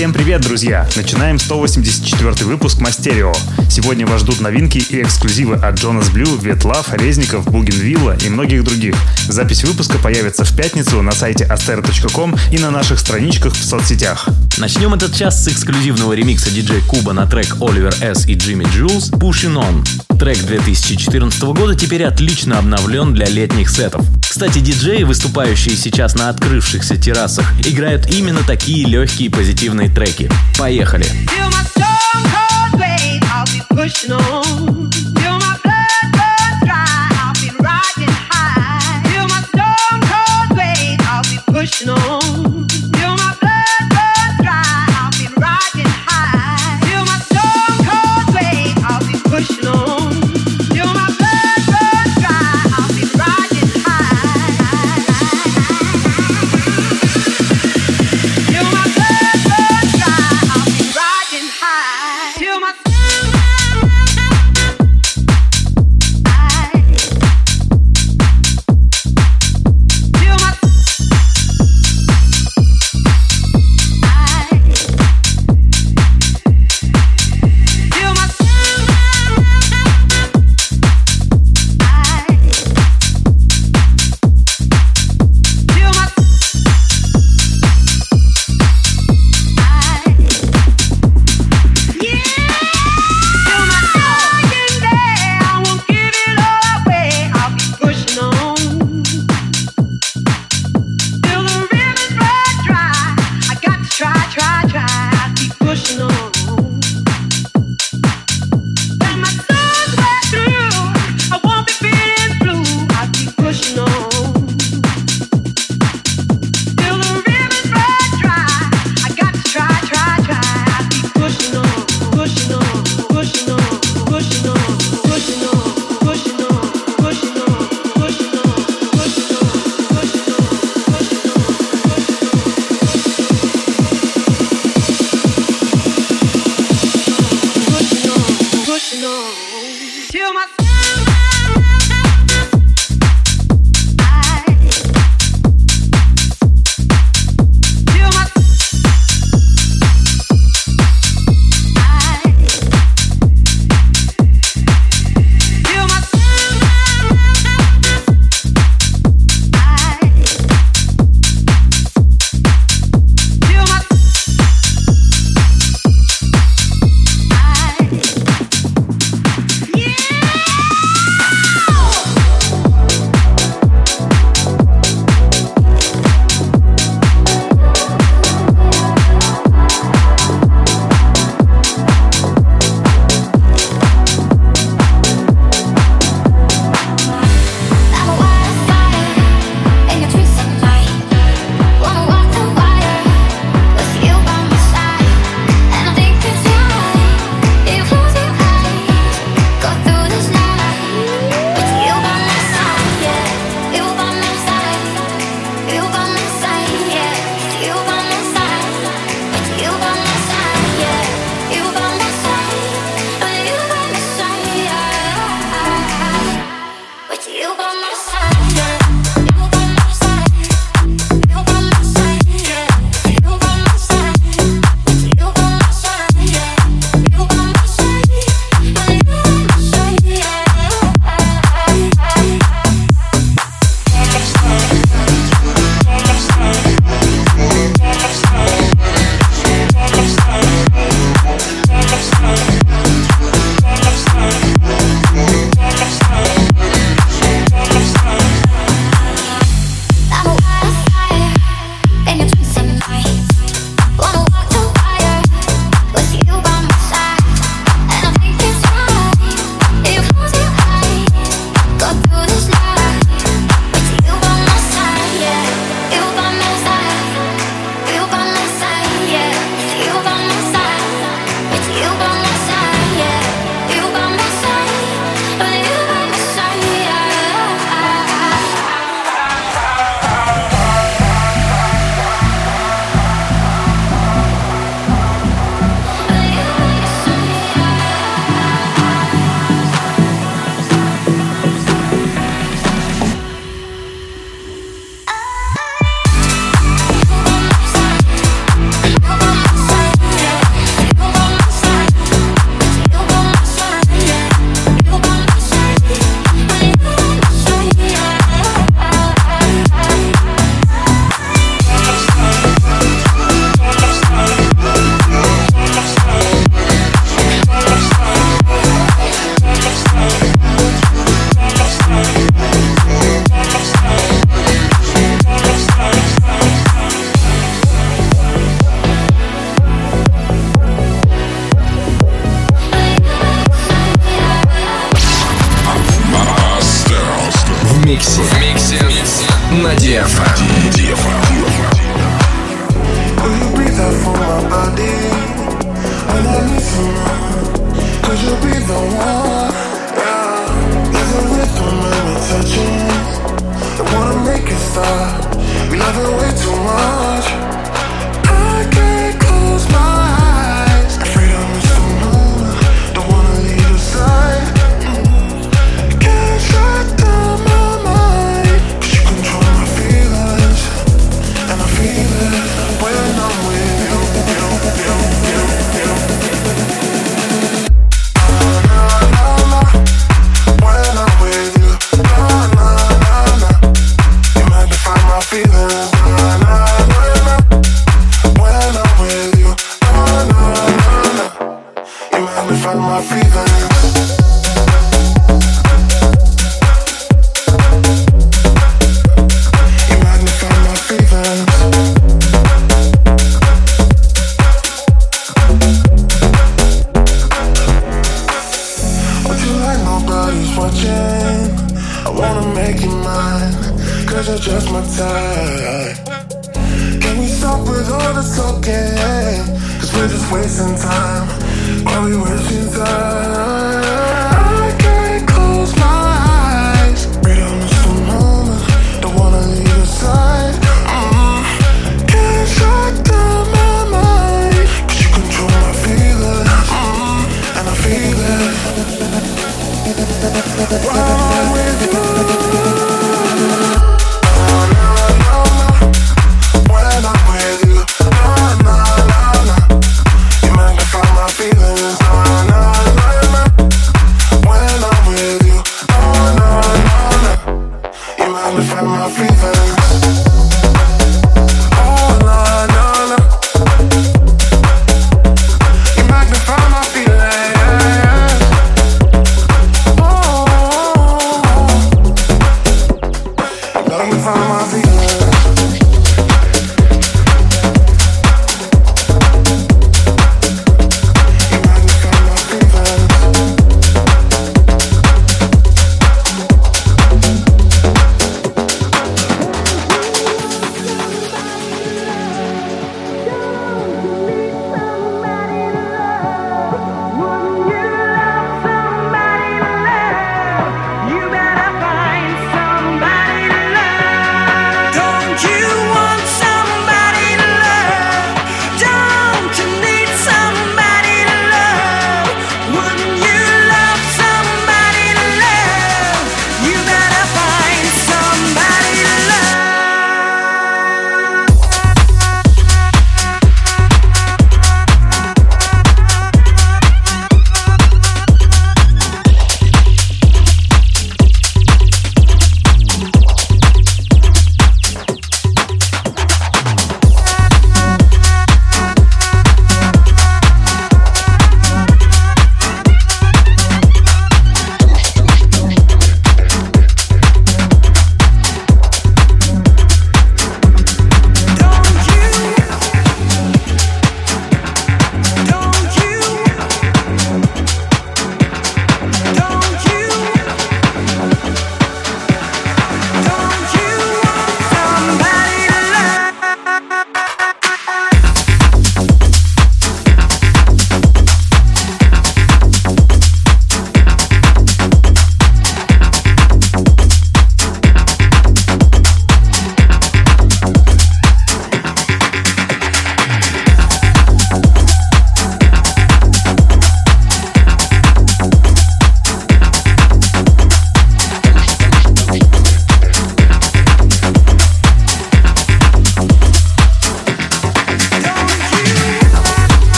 Всем привет, друзья! Начинаем 184 выпуск Мастерио. Сегодня вас ждут новинки и эксклюзивы от Джонас Блю, Ветлав, Резников, Бугенвилла и многих других. Запись выпуска появится в пятницу на сайте astero.com и на наших страничках в соцсетях. Начнем этот час с эксклюзивного ремикса диджей Куба на трек Оливер С и Джимми Джулс «Pushing On». Трек 2014 года теперь отлично обновлен для летних сетов. Кстати, диджеи, выступающие сейчас на открывшихся террасах, играют именно такие легкие и слушать треки. Поехали! Feel my stone cold blade, I'll be pushing on.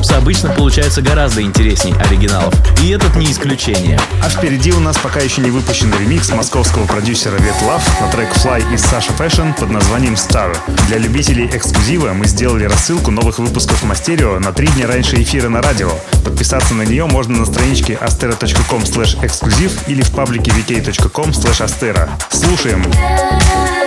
Hops обычно получается гораздо интересней оригиналов, и этот не исключение. А впереди у нас пока еще не выпущенный ремикс московского продюсера Love на трек Fly из Sasha Fashion под названием Star. Для любителей эксклюзива мы сделали рассылку новых выпусков Мастерио на три дня раньше эфира на радио. Подписаться на нее можно на страничке astera.com exclusive или в паблике vk.com astera. Слушаем! I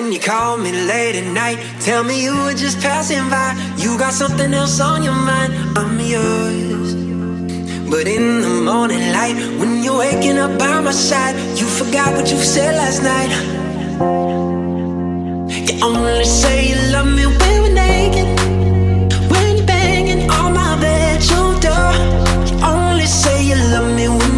When you call me late at night, tell me you were just passing by. You got something else on your mind, I'm yours. But in the morning light, when you're waking up by my side, you forgot what you said last night. You only say you love me when we're naked. When you're banging on my bedroom door, you only say you love me when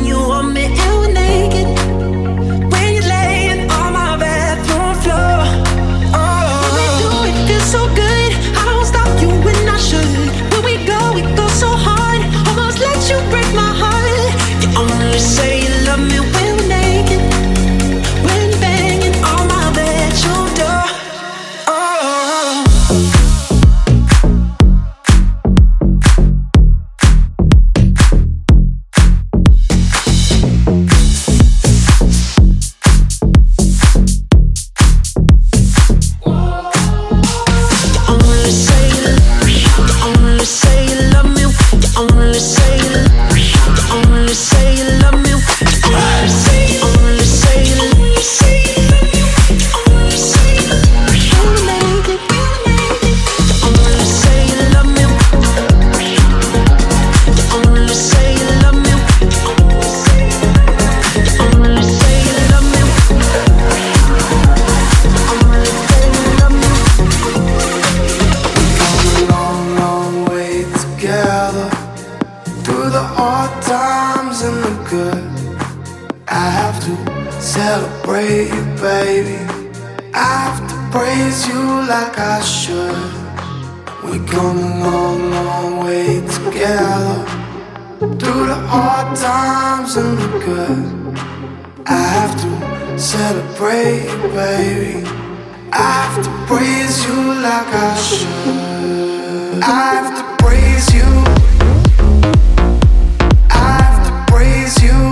We're coming a long, long way together. Through the hard times and the good. I have to celebrate, baby. I have to praise you like I should. I have to praise you. I have to praise you.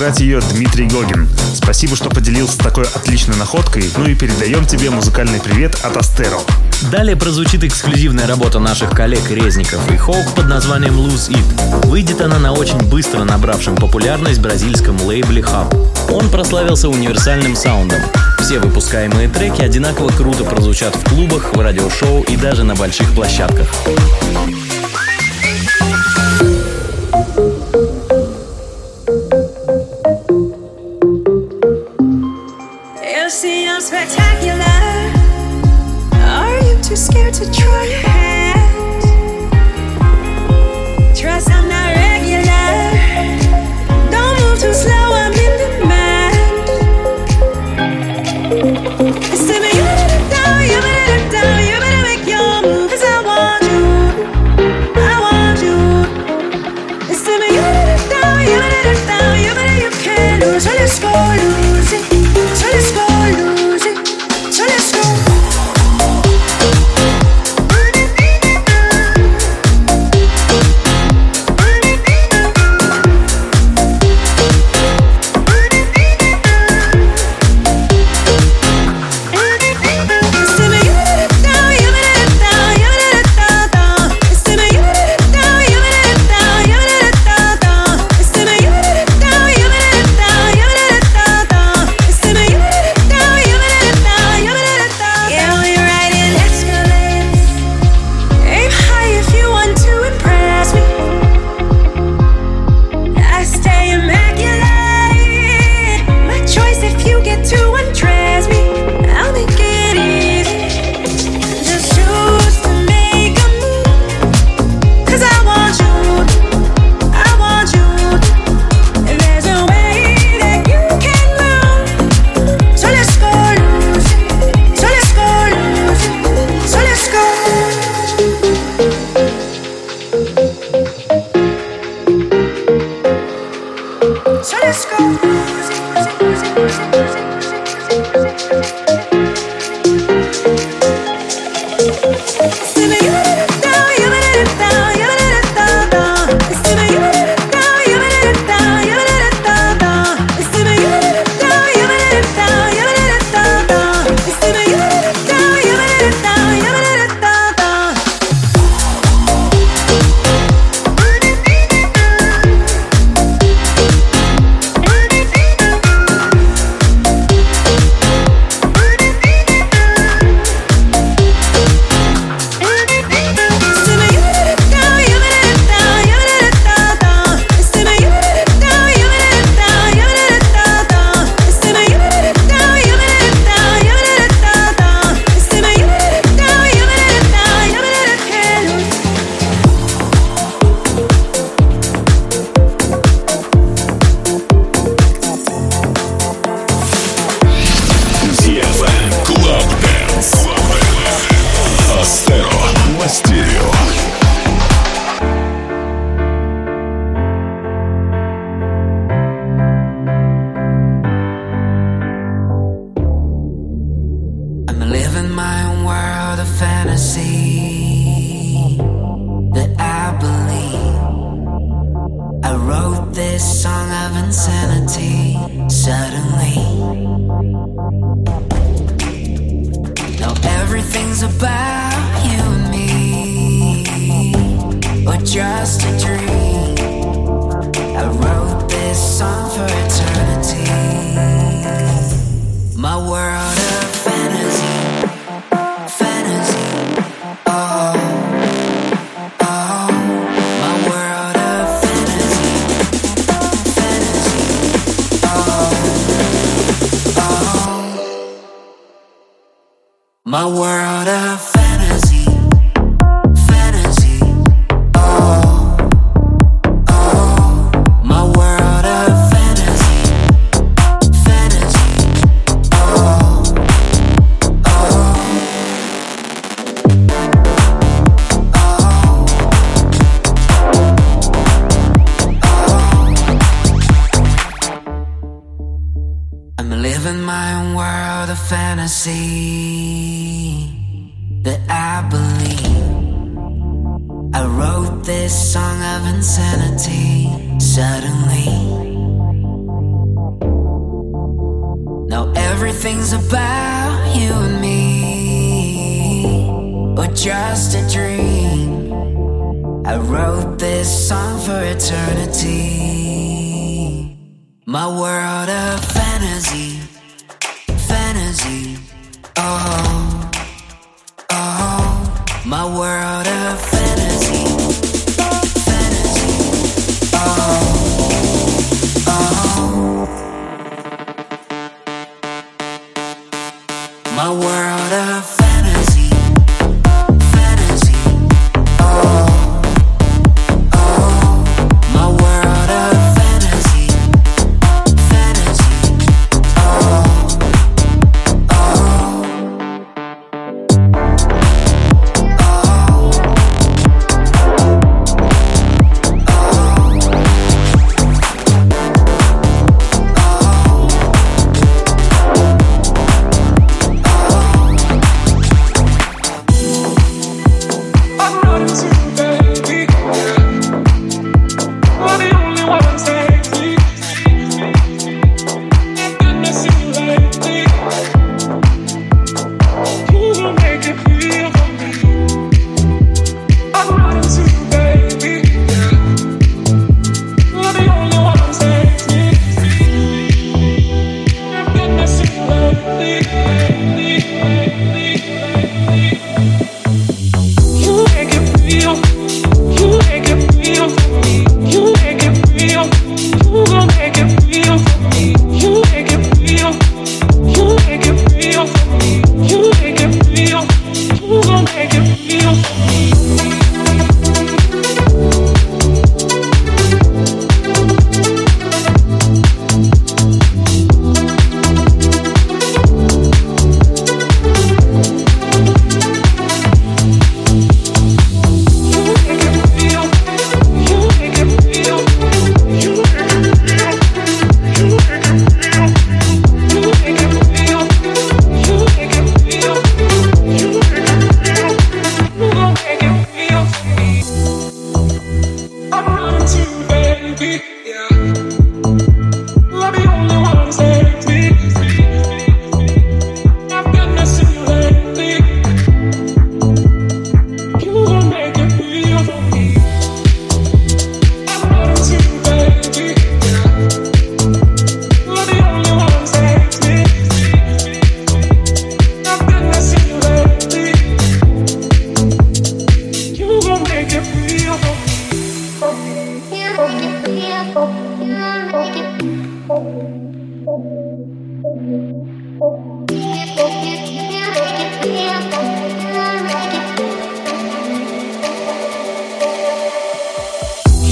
играть ее Дмитрий Гогин. Спасибо, что поделился такой отличной находкой, ну и передаем тебе музыкальный привет от Астеро. Далее прозвучит эксклюзивная работа наших коллег Резников и Хоук под названием Lose It. Выйдет она на очень быстро набравшем популярность бразильском лейбле Hub. Он прославился универсальным саундом. Все выпускаемые треки одинаково круто прозвучат в клубах, в радиошоу и даже на больших площадках.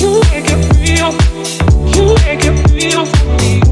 You make it real. You make it real for me.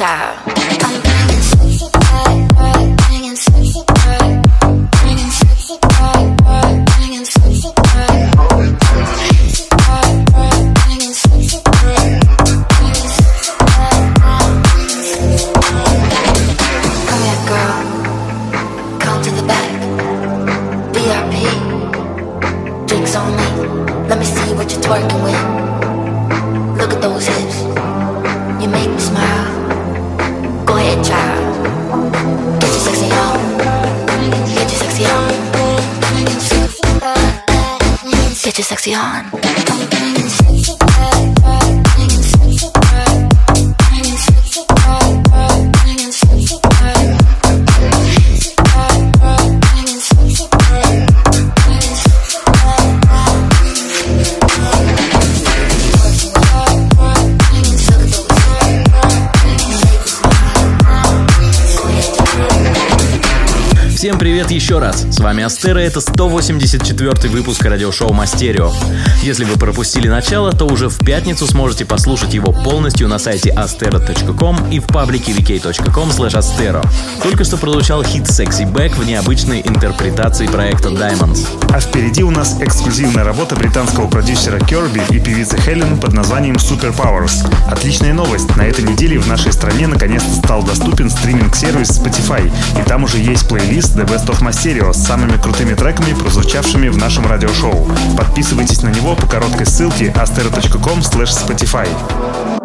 啥？еще раз. С вами Астера, это 184 выпуск радиошоу Мастерио. Если вы пропустили начало, то уже в пятницу сможете послушать его полностью на сайте astero.com и в паблике vk.com astero. Только что прозвучал хит Sexy Back в необычной интерпретации проекта Diamonds. А впереди у нас эксклюзивная работа британского продюсера Керби и певицы Хелен под названием Super Powers. Отличная новость. На этой неделе в нашей стране наконец-то стал доступен стриминг-сервис Spotify, и там уже есть плейлист The Best of Masterio самыми крутыми треками, прозвучавшими в нашем радиошоу. Подписывайтесь на него по короткой ссылке astero.com Spotify.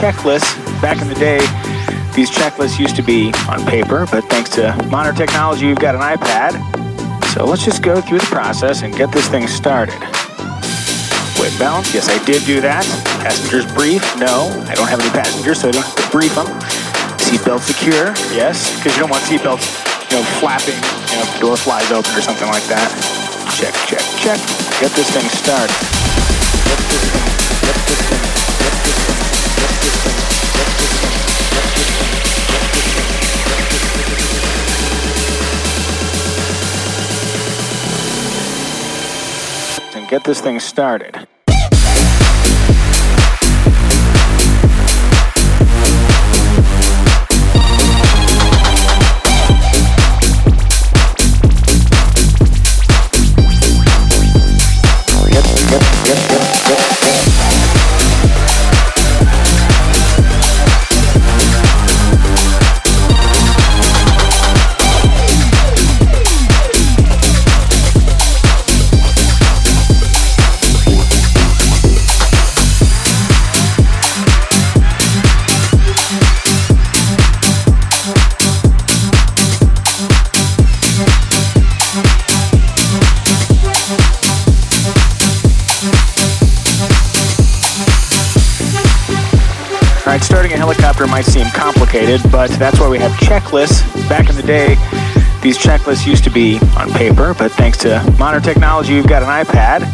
Checklists. Back in the day, these checklists used to be on paper, but thanks to modern technology, you've got an iPad. So let's just go through the process and get this thing started. Weight balance, yes, I did do that. Passengers brief, no, I don't have any passengers, so I don't have to brief them. Seatbelt secure, yes, because you don't want seatbelts, you know, flapping, you know, if the door flies open or something like that. Check, check, check. Get this thing started. Get this thing, get this thing, get this thing, get this thing, get might seem complicated, but that's why we have checklists. Back in the day, these checklists used to be on paper, but thanks to modern technology, we've got an iPad.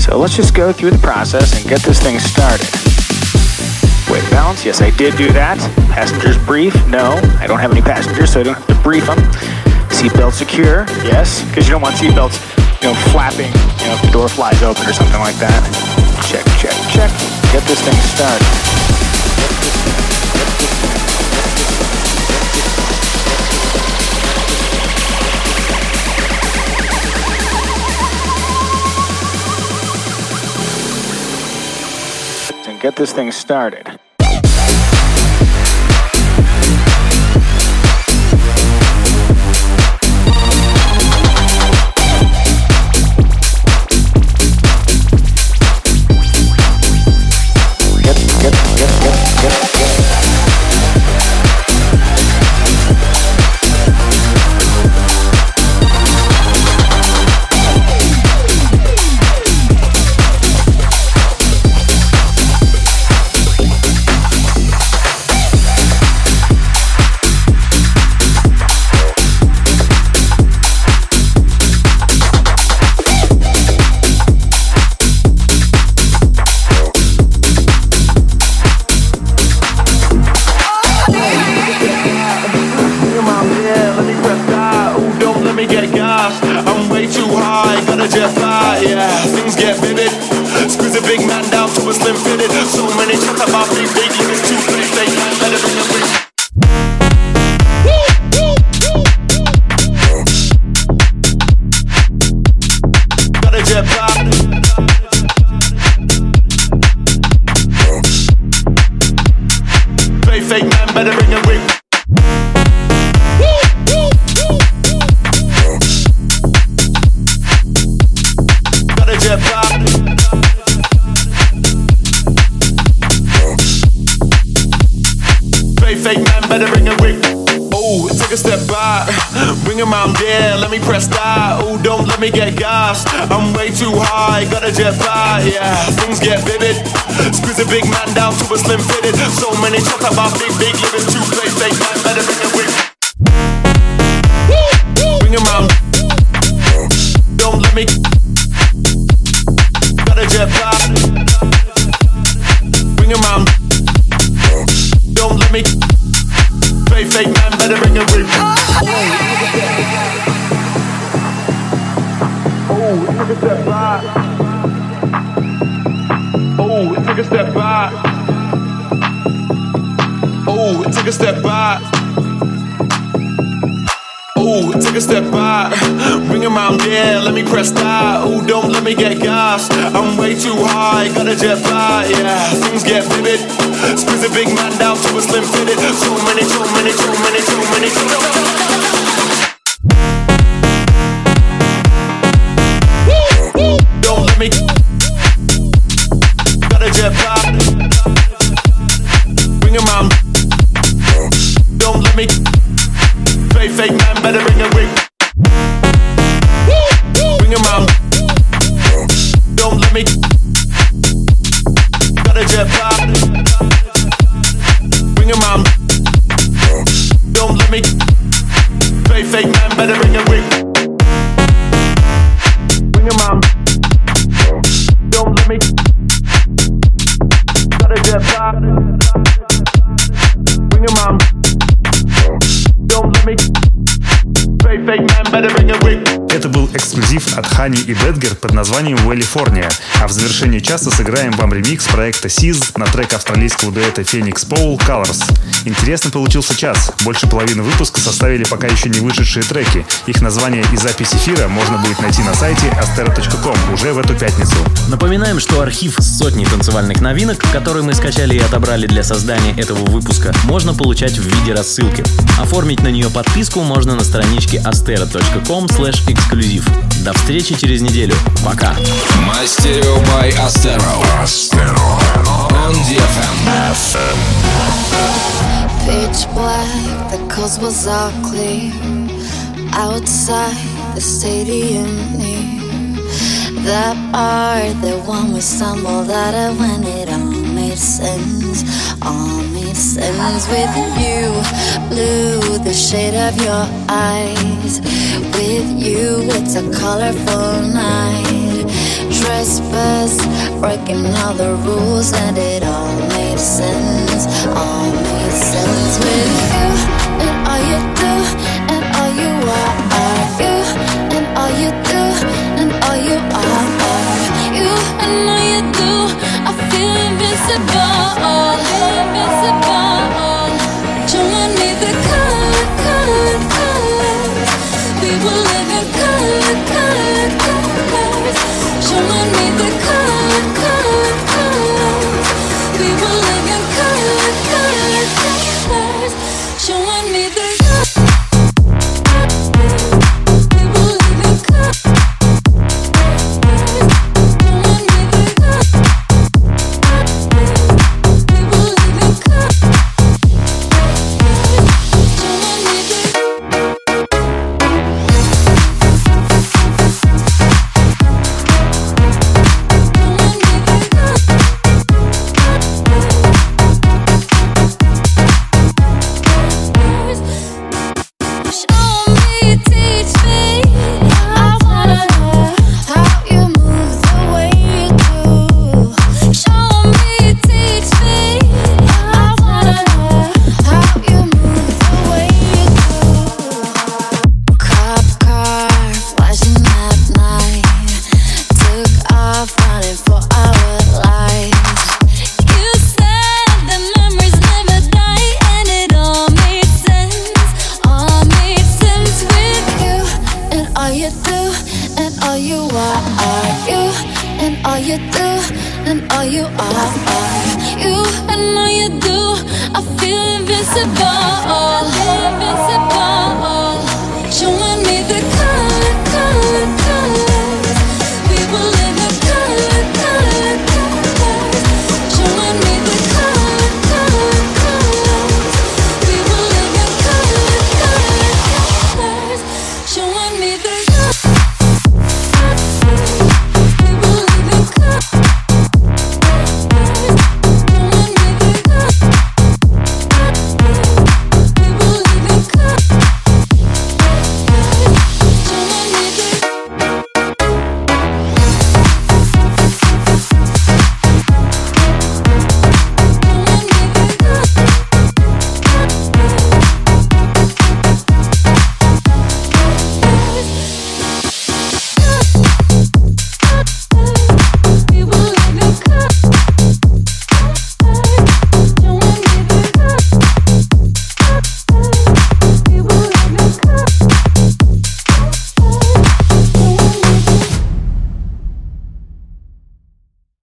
So let's just go through the process and get this thing started. Weight balance, yes, I did do that. Passengers brief, no, I don't have any passengers, so I don't have to brief them. Seatbelt secure, yes, because you don't want seatbelts, you know, flapping, you know, if the door flies open or something like that. Check, check, check. Get this thing started. Get this thing started. Don't let me. Play fake man, better bring it with. Oh, it took a step back. Oh, it took a step back. Oh, it took a step back. Oh, take a step back. Him out there, let me press that. Oh, don't let me get gassed. I'm way too high, gotta jet back. Yeah, things get vivid. Squeeze a big man down to a slim fitted. So many, so many, so many, so many, so Don't better Это был эксклюзив от Хани и Бедгер под названием «Калифорния». А в завершении часа сыграем вам ремикс проекта SIZ на трек австралийского дуэта Phoenix Paul «Colors». Интересно получился час. Больше половины выпуска составили пока еще не вышедшие треки. Их название и запись эфира можно будет найти на сайте astero.com уже в эту пятницу. Напоминаем, что архив с сотней танцевальных новинок, которые мы скачали и отобрали для создания этого выпуска, можно получать в виде рассылки. Оформить на нее подписку можно на страничке astero.com эксклюзив. До встречи через неделю. Пока! Мастерио by Astero. On DFM. Pitch black, the coast was all clear. Outside the stadium near that bar, the one we stumbled out of when it all made sense. All made sense with you, blue, the shade of your eyes. With you, it's a colorful night. Trespass, breaking all the rules, and it all made sense. All made sense with you, and all you do, and all you are, are you, and all you do, and all you are, are you, and all you do. I feel invincible, invincible. Will live